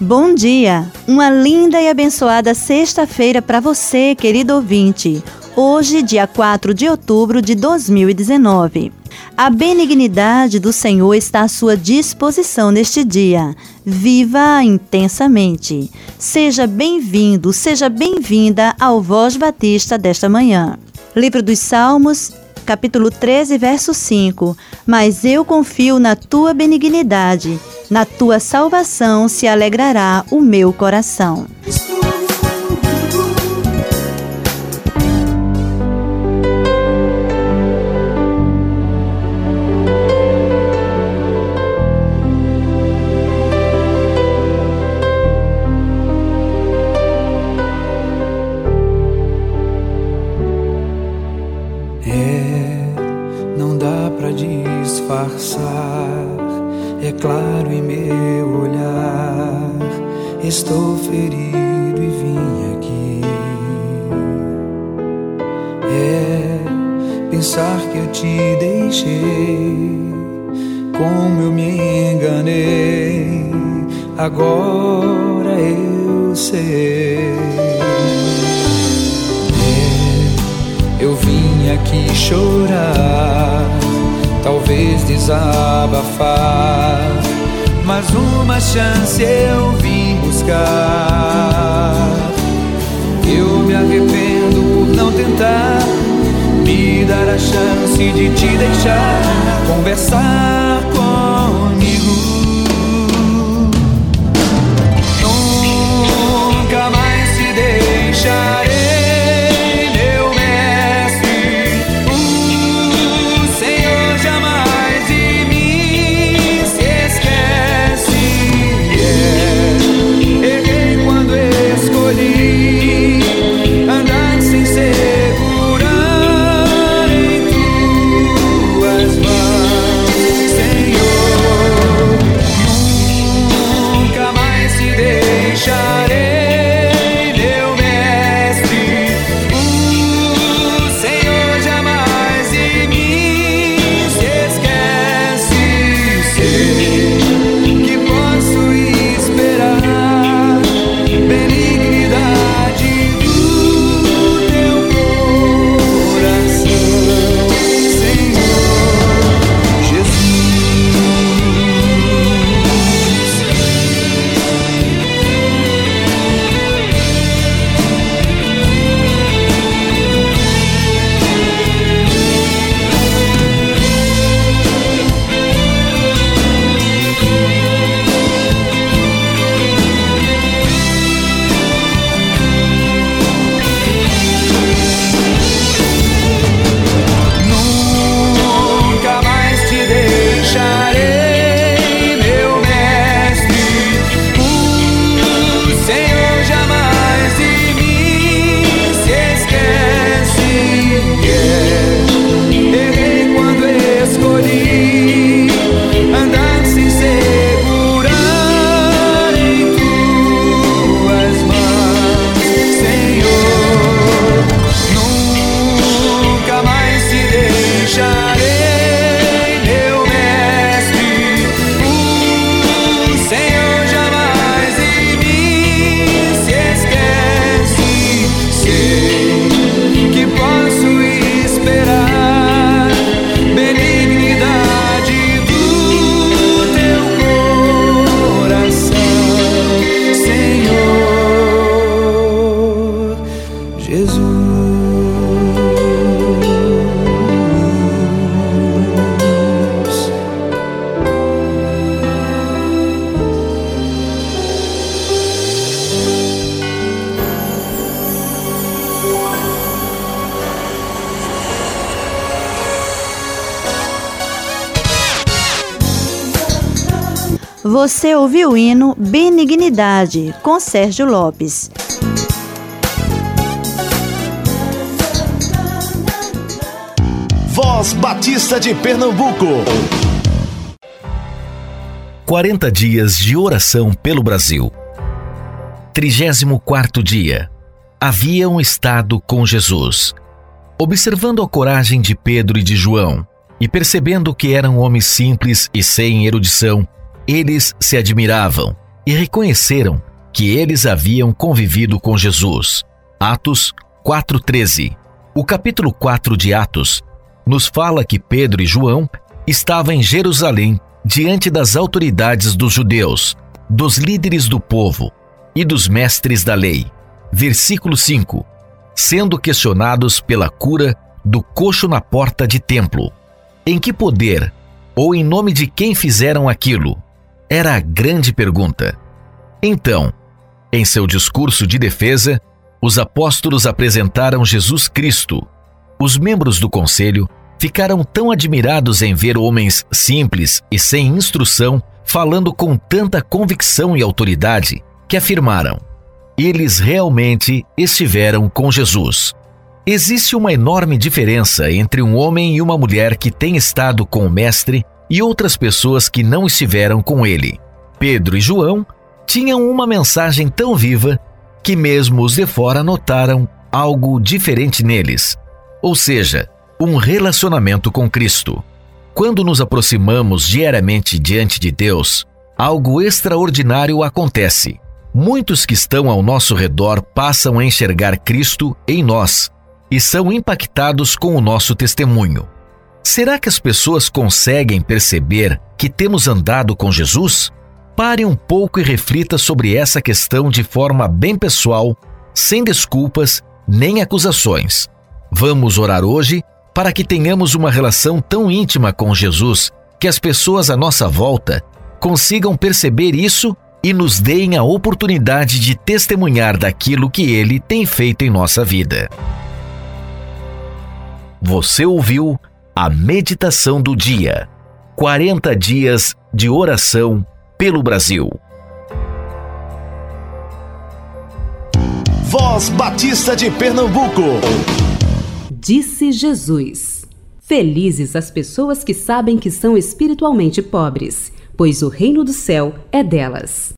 Bom dia! Uma linda e abençoada sexta-feira para você, querido ouvinte. Hoje, dia 4 de outubro de 2019. A benignidade do Senhor está à sua disposição neste dia. Viva intensamente. Seja bem-vindo, seja bem-vinda ao Voz Batista desta manhã. Livro dos Salmos, capítulo 13, verso 5. Mas eu confio na tua benignidade, na tua salvação se alegrará o meu coração. Agora eu sei. É, eu vim aqui chorar, talvez desabafar. Mas uma chance eu vim buscar. Eu me arrependo por não tentar me dar a chance de te deixar conversar Você ouviu o hino Benignidade, com Sérgio Lopes. Voz Batista de Pernambuco. 40 dias de oração pelo Brasil. 34 dia. Haviam estado com Jesus. Observando a coragem de Pedro e de João, e percebendo que eram homens simples e sem erudição, eles se admiravam e reconheceram que eles haviam convivido com Jesus. Atos 4:13. O capítulo 4 de Atos nos fala que Pedro e João estavam em Jerusalém diante das autoridades dos judeus, dos líderes do povo e dos mestres da lei. Versículo 5. Sendo questionados pela cura do coxo na porta de templo. Em que poder ou em nome de quem fizeram aquilo? Era a grande pergunta. Então, em seu discurso de defesa, os apóstolos apresentaram Jesus Cristo. Os membros do conselho ficaram tão admirados em ver homens simples e sem instrução falando com tanta convicção e autoridade que afirmaram: eles realmente estiveram com Jesus. Existe uma enorme diferença entre um homem e uma mulher que tem estado com o Mestre e outras pessoas que não estiveram com ele. Pedro e João tinham uma mensagem tão viva que mesmo os de fora notaram algo diferente neles. Ou seja, um relacionamento com Cristo. Quando nos aproximamos diariamente diante de Deus, algo extraordinário acontece. Muitos que estão ao nosso redor passam a enxergar Cristo em nós e são impactados com o nosso testemunho. Será que as pessoas conseguem perceber que temos andado com Jesus? Pare um pouco e reflita sobre essa questão de forma bem pessoal, sem desculpas nem acusações. Vamos orar hoje para que tenhamos uma relação tão íntima com Jesus que as pessoas à nossa volta consigam perceber isso e nos deem a oportunidade de testemunhar daquilo que Ele tem feito em nossa vida. Você ouviu a meditação do dia. 40 dias de oração pelo Brasil. Voz Batista de Pernambuco. Disse Jesus: Felizes as pessoas que sabem que são espiritualmente pobres, pois o reino do céu é delas.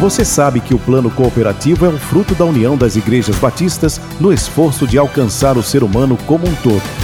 Você sabe que o plano cooperativo é um fruto da união das igrejas batistas no esforço de alcançar o ser humano como um todo.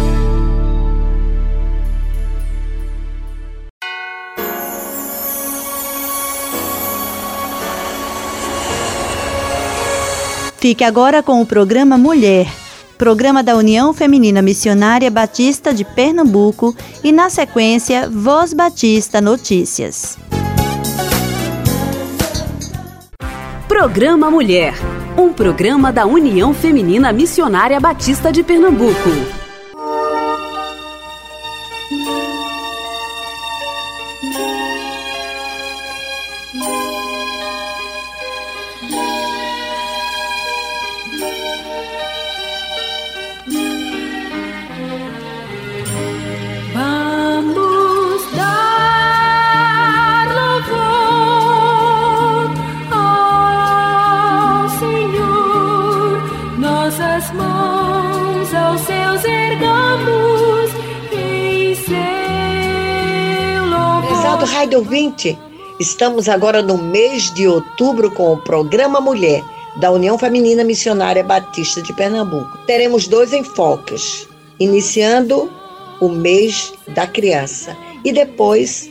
Fique agora com o programa Mulher, programa da União Feminina Missionária Batista de Pernambuco e, na sequência, Voz Batista Notícias. Programa Mulher um programa da União Feminina Missionária Batista de Pernambuco. Ouvinte, estamos agora no mês de outubro com o programa Mulher da União Feminina Missionária Batista de Pernambuco. Teremos dois enfoques, iniciando o mês da criança e depois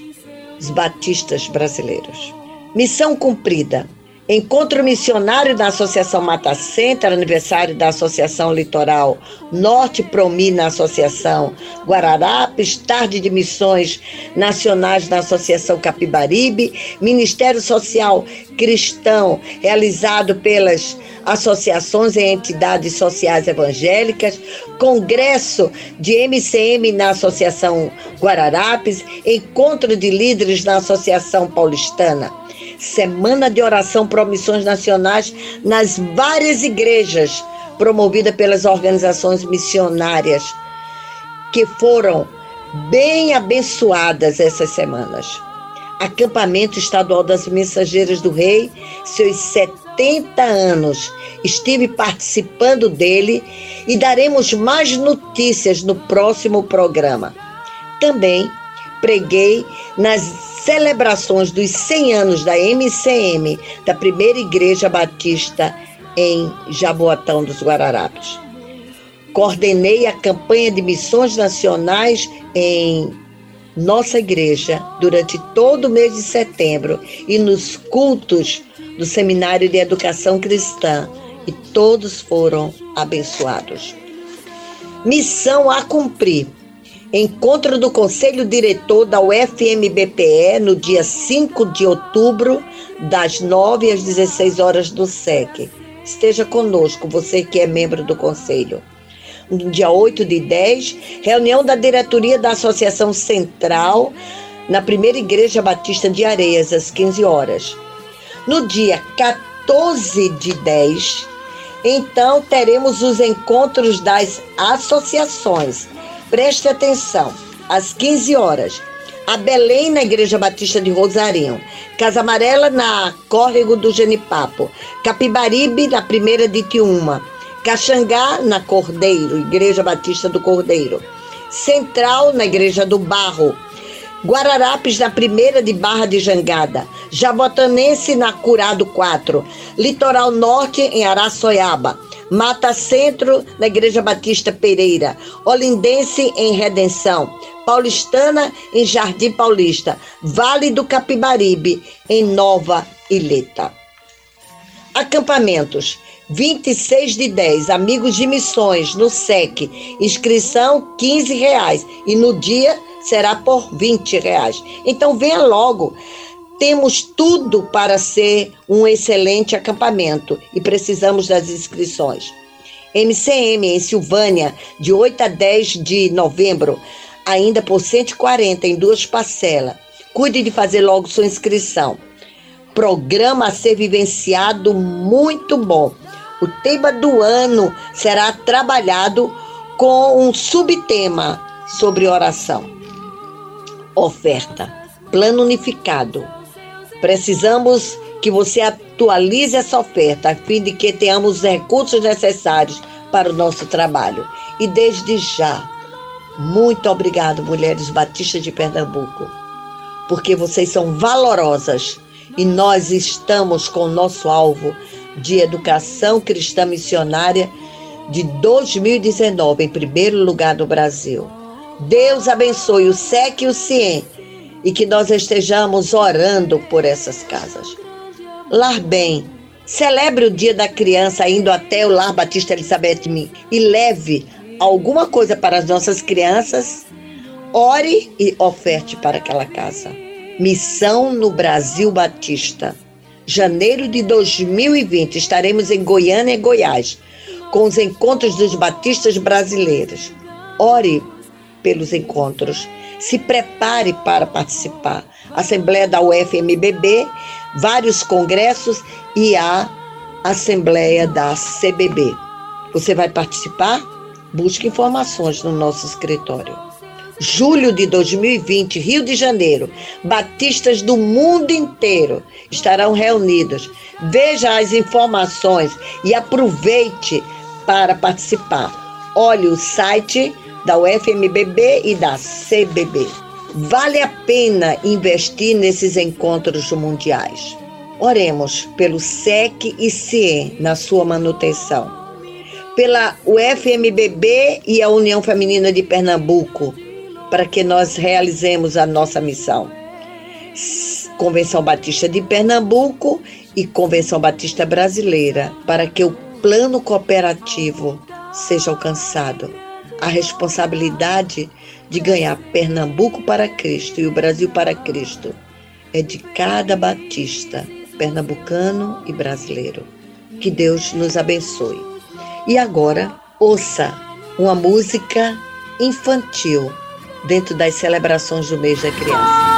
os batistas brasileiros. Missão cumprida. Encontro missionário da Associação Mata Center, aniversário da Associação Litoral Norte Promi na Associação Guararapes, tarde de missões nacionais na Associação Capibaribe, Ministério Social Cristão realizado pelas associações e entidades sociais evangélicas, congresso de MCM na Associação Guararapes, encontro de líderes na Associação Paulistana. Semana de Oração por Missões Nacionais nas várias igrejas, promovida pelas organizações missionárias, que foram bem abençoadas essas semanas. Acampamento Estadual das Mensageiras do Rei, seus 70 anos. Estive participando dele e daremos mais notícias no próximo programa. Também preguei nas celebrações dos 100 anos da MCM, da Primeira Igreja Batista em Jaboatão dos Guararapes. Coordenei a campanha de missões nacionais em nossa igreja durante todo o mês de setembro e nos cultos do Seminário de Educação Cristã e todos foram abençoados. Missão a cumprir Encontro do Conselho Diretor da UFMBPE no dia 5 de outubro, das 9 às 16 horas do SEC. Esteja conosco, você que é membro do Conselho. No dia 8 de 10, reunião da diretoria da Associação Central na primeira Igreja Batista de Areias, às 15 horas. No dia 14 de 10, então teremos os encontros das associações Preste atenção, às 15 horas, a Belém na Igreja Batista de Rosarinho, Casa Amarela na Córrego do Genipapo, Capibaribe na Primeira de Tiúma, Caxangá na Cordeiro, Igreja Batista do Cordeiro, Central na Igreja do Barro, Guararapes na Primeira de Barra de Jangada, Jabotanense na Curado 4, Litoral Norte em Araçoiaba, Mata Centro, na Igreja Batista Pereira. Olindense, em Redenção. Paulistana, em Jardim Paulista. Vale do Capibaribe, em Nova Ileta. Acampamentos. 26 de 10, amigos de missões, no SEC. Inscrição 15 reais. E no dia será por 20 reais. Então venha logo. Temos tudo para ser um excelente acampamento e precisamos das inscrições. MCM em Silvânia, de 8 a 10 de novembro, ainda por 140 em duas parcelas. Cuide de fazer logo sua inscrição. Programa a ser vivenciado muito bom. O tema do ano será trabalhado com um subtema sobre oração. Oferta. Plano unificado Precisamos que você atualize essa oferta a fim de que tenhamos os recursos necessários para o nosso trabalho. E desde já, muito obrigado, mulheres batistas de Pernambuco, porque vocês são valorosas e nós estamos com o nosso alvo de educação cristã missionária de 2019 em primeiro lugar no Brasil. Deus abençoe o SEC e o CIEM e que nós estejamos orando por essas casas. Lar Bem, celebre o Dia da Criança indo até o Lar Batista Elizabeth Min e leve alguma coisa para as nossas crianças. Ore e oferte para aquela casa. Missão no Brasil Batista. Janeiro de 2020 estaremos em Goiânia e Goiás com os encontros dos batistas brasileiros. Ore pelos encontros se prepare para participar. Assembleia da UFMBB, vários congressos e a Assembleia da CBB. Você vai participar? Busque informações no nosso escritório. Julho de 2020, Rio de Janeiro, batistas do mundo inteiro estarão reunidos. Veja as informações e aproveite para participar. Olhe o site da UFMBB e da CBB. Vale a pena investir nesses encontros mundiais. Oremos pelo SEC e CIE na sua manutenção, pela UFMBB e a União Feminina de Pernambuco, para que nós realizemos a nossa missão. Convenção Batista de Pernambuco e Convenção Batista Brasileira, para que o plano cooperativo seja alcançado. A responsabilidade de ganhar Pernambuco para Cristo e o Brasil para Cristo é de cada batista, pernambucano e brasileiro. Que Deus nos abençoe. E agora, ouça uma música infantil dentro das celebrações do mês da criança.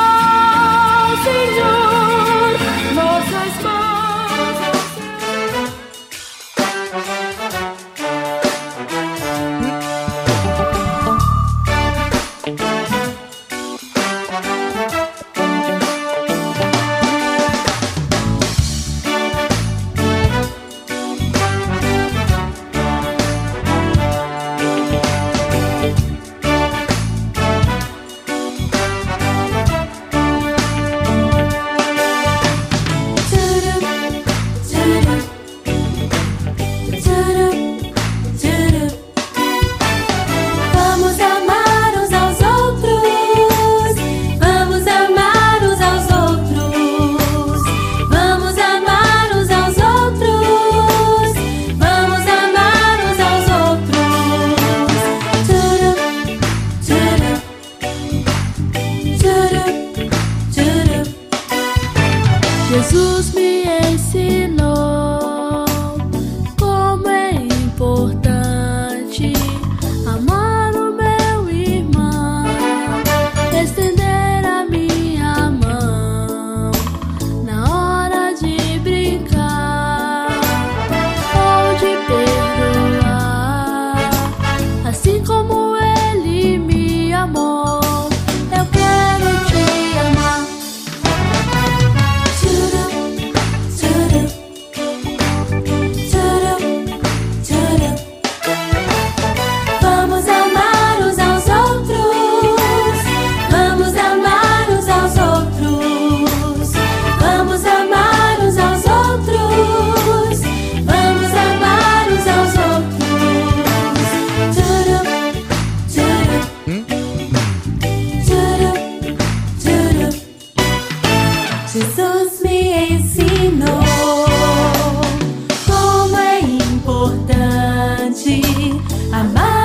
Mama.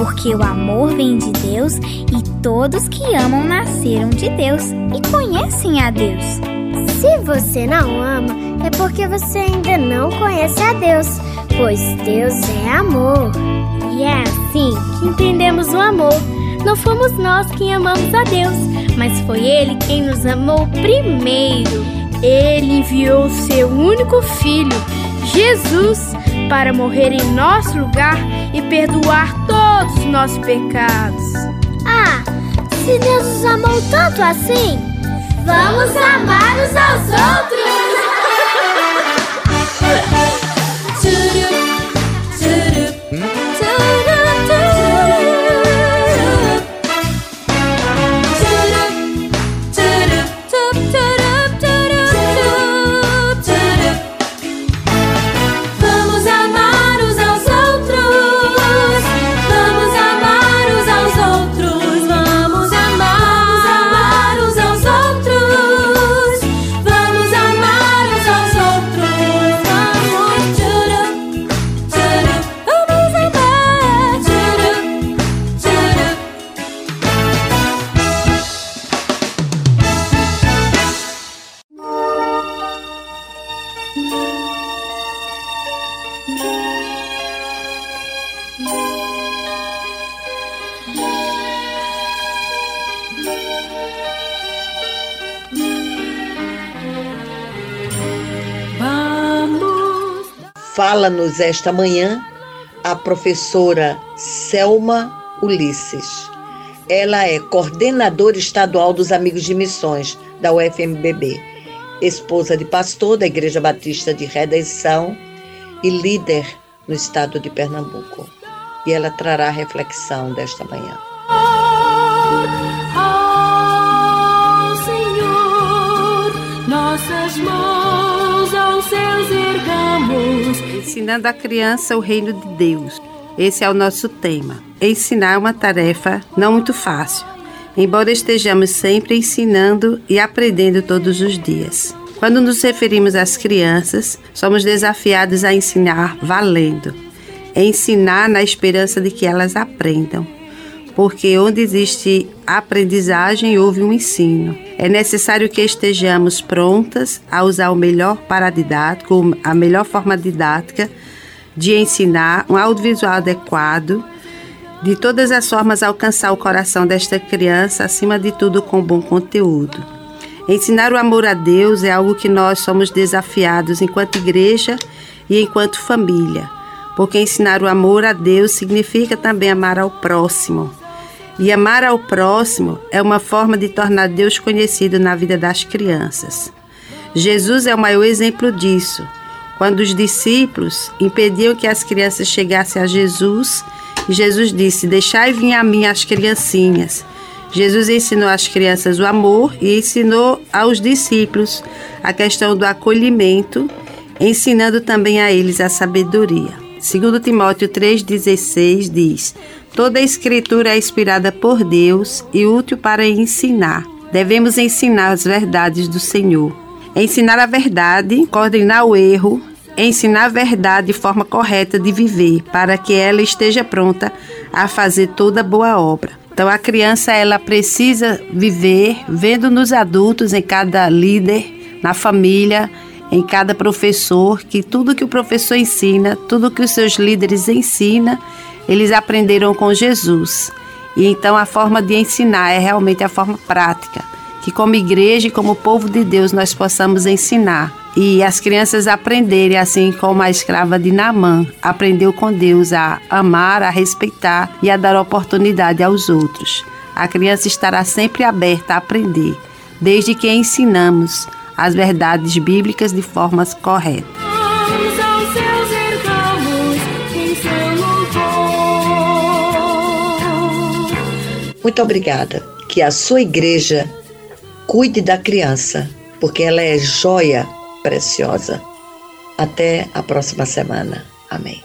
Porque o amor vem de Deus e todos que amam nasceram de Deus e conhecem a Deus. Se você não ama, é porque você ainda não conhece a Deus, pois Deus é amor. E é assim que entendemos o amor. Não fomos nós quem amamos a Deus, mas foi Ele quem nos amou primeiro. Ele enviou seu único filho, Jesus, para morrer em nosso lugar e perdoar todos os nossos pecados. Ah, se Deus nos amou tanto assim, vamos amar uns aos outros! Fala-nos esta manhã a professora Selma Ulisses. Ela é coordenadora estadual dos Amigos de Missões da UFMBB, esposa de pastor da Igreja Batista de Redenção e líder no estado de Pernambuco. E ela trará a reflexão desta manhã. Ao Senhor, nossas mãos ergamos. Ensinando a criança o reino de Deus. Esse é o nosso tema. Ensinar é uma tarefa não muito fácil, embora estejamos sempre ensinando e aprendendo todos os dias. Quando nos referimos às crianças, somos desafiados a ensinar valendo, ensinar na esperança de que elas aprendam. Porque onde existe aprendizagem, houve um ensino. É necessário que estejamos prontas a usar o melhor paradidático, a melhor forma didática de ensinar, um audiovisual adequado, de todas as formas alcançar o coração desta criança, acima de tudo com bom conteúdo. Ensinar o amor a Deus é algo que nós somos desafiados enquanto igreja e enquanto família, porque ensinar o amor a Deus significa também amar ao próximo. E amar ao próximo é uma forma de tornar Deus conhecido na vida das crianças. Jesus é o maior exemplo disso. Quando os discípulos impediam que as crianças chegassem a Jesus, Jesus disse: Deixai vir a mim as criancinhas. Jesus ensinou às crianças o amor e ensinou aos discípulos a questão do acolhimento, ensinando também a eles a sabedoria. Segundo Timóteo 3,16 diz: Toda a escritura é inspirada por Deus e útil para ensinar. Devemos ensinar as verdades do Senhor. Ensinar a verdade, coordenar o erro, ensinar a verdade de forma correta de viver, para que ela esteja pronta a fazer toda boa obra. Então a criança ela precisa viver vendo nos adultos, em cada líder, na família, em cada professor, que tudo que o professor ensina, tudo que os seus líderes ensinam, eles aprenderam com Jesus. E então a forma de ensinar é realmente a forma prática, que como igreja e como povo de Deus nós possamos ensinar e as crianças aprenderem, assim como a escrava de Naamã aprendeu com Deus a amar, a respeitar e a dar oportunidade aos outros. A criança estará sempre aberta a aprender, desde que ensinamos as verdades bíblicas de formas corretas. Muito obrigada. Que a sua igreja cuide da criança, porque ela é joia preciosa. Até a próxima semana. Amém.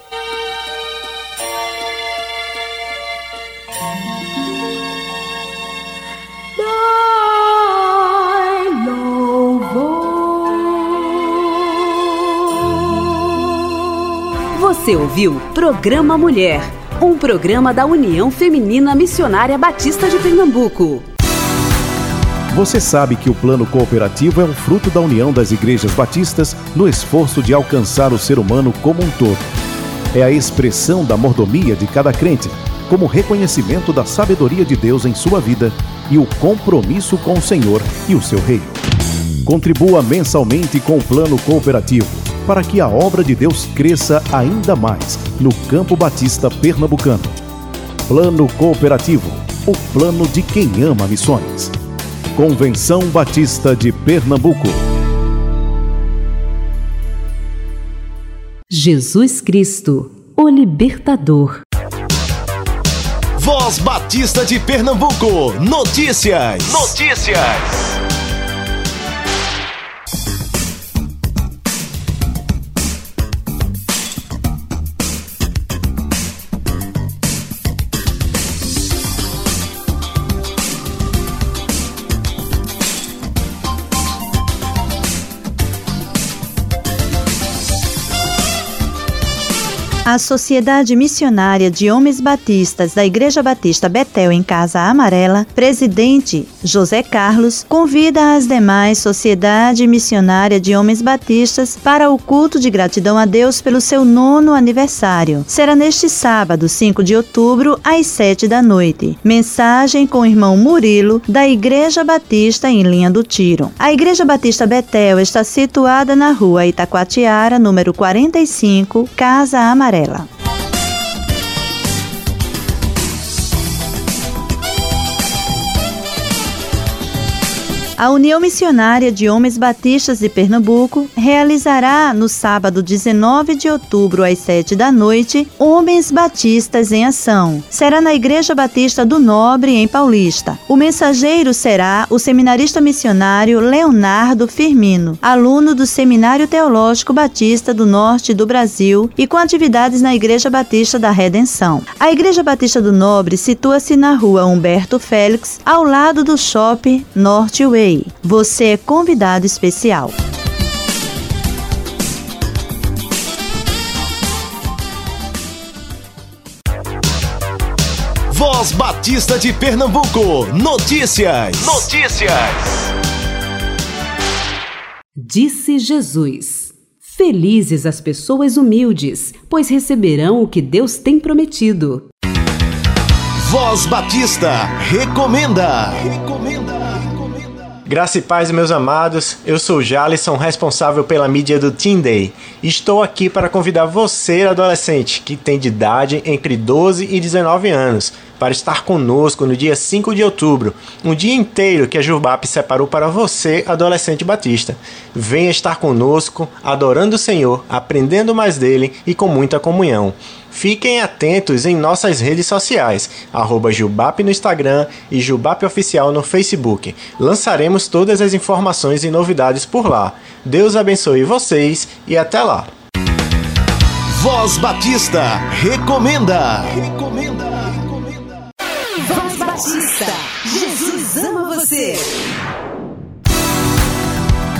Você ouviu Programa Mulher, um programa da União Feminina Missionária Batista de Pernambuco. Você sabe que o plano cooperativo é um fruto da união das igrejas batistas no esforço de alcançar o ser humano como um todo. É a expressão da mordomia de cada crente, como reconhecimento da sabedoria de Deus em sua vida e o compromisso com o Senhor e o seu reino. Contribua mensalmente com o plano cooperativo para que a obra de Deus cresça ainda mais no Campo Batista Pernambucano. Plano Cooperativo o plano de quem ama missões. Convenção Batista de Pernambuco. Jesus Cristo, o Libertador. Voz Batista de Pernambuco. Notícias. Notícias. A Sociedade Missionária de Homens Batistas da Igreja Batista Betel em Casa Amarela, presidente José Carlos, convida as demais Sociedade Missionária de Homens Batistas para o culto de gratidão a Deus pelo seu nono aniversário. Será neste sábado, 5 de outubro, às 7 da noite. Mensagem com o irmão Murilo, da Igreja Batista em Linha do Tiro. A Igreja Batista Betel está situada na rua Itacoatiara, número 45, Casa Amarela amarela. A União Missionária de Homens Batistas de Pernambuco realizará no sábado 19 de outubro às 7 da noite Homens Batistas em Ação. Será na Igreja Batista do Nobre em Paulista. O mensageiro será o seminarista missionário Leonardo Firmino, aluno do Seminário Teológico Batista do Norte do Brasil e com atividades na Igreja Batista da Redenção. A Igreja Batista do Nobre situa-se na rua Humberto Félix, ao lado do Shopping Norte Way você é convidado especial. Voz Batista de Pernambuco. Notícias. Notícias. Disse Jesus: Felizes as pessoas humildes, pois receberão o que Deus tem prometido. Voz Batista recomenda. Recomenda. Graça e paz, meus amados. Eu sou Jalisson, responsável pela mídia do Teen Day. Estou aqui para convidar você, adolescente, que tem de idade entre 12 e 19 anos, para estar conosco no dia 5 de outubro, um dia inteiro que a Jubap separou para você, adolescente batista. Venha estar conosco, adorando o Senhor, aprendendo mais dele e com muita comunhão. Fiquem atentos em nossas redes sociais, arroba Jubap no Instagram e Jubap Oficial no Facebook. Lançaremos todas as informações e novidades por lá. Deus abençoe vocês e até lá. Voz Batista recomenda. Recomenda. Voz Batista. Jesus ama você.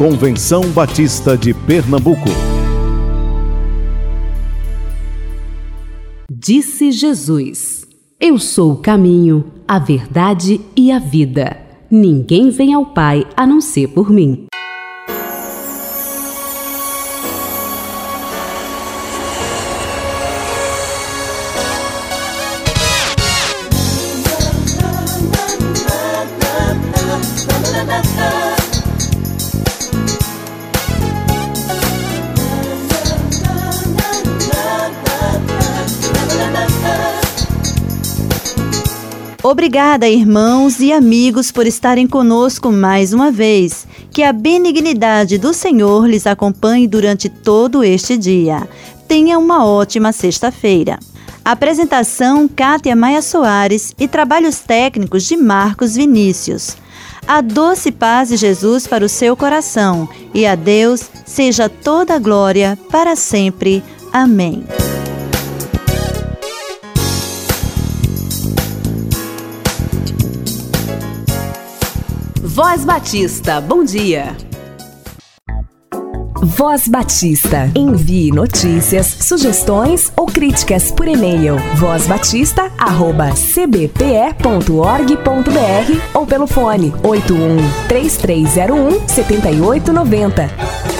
Convenção Batista de Pernambuco. Disse Jesus: Eu sou o caminho, a verdade e a vida. Ninguém vem ao Pai a não ser por mim. Obrigada, irmãos e amigos, por estarem conosco mais uma vez. Que a benignidade do Senhor lhes acompanhe durante todo este dia. Tenha uma ótima sexta-feira. Apresentação: Kátia Maia Soares e trabalhos técnicos de Marcos Vinícius. A doce paz de Jesus para o seu coração e a Deus seja toda a glória para sempre. Amém. Voz Batista, bom dia. Voz Batista. Envie notícias, sugestões ou críticas por e-mail. vozbatista@cbpe.org.br ou pelo fone 81 3301 7890.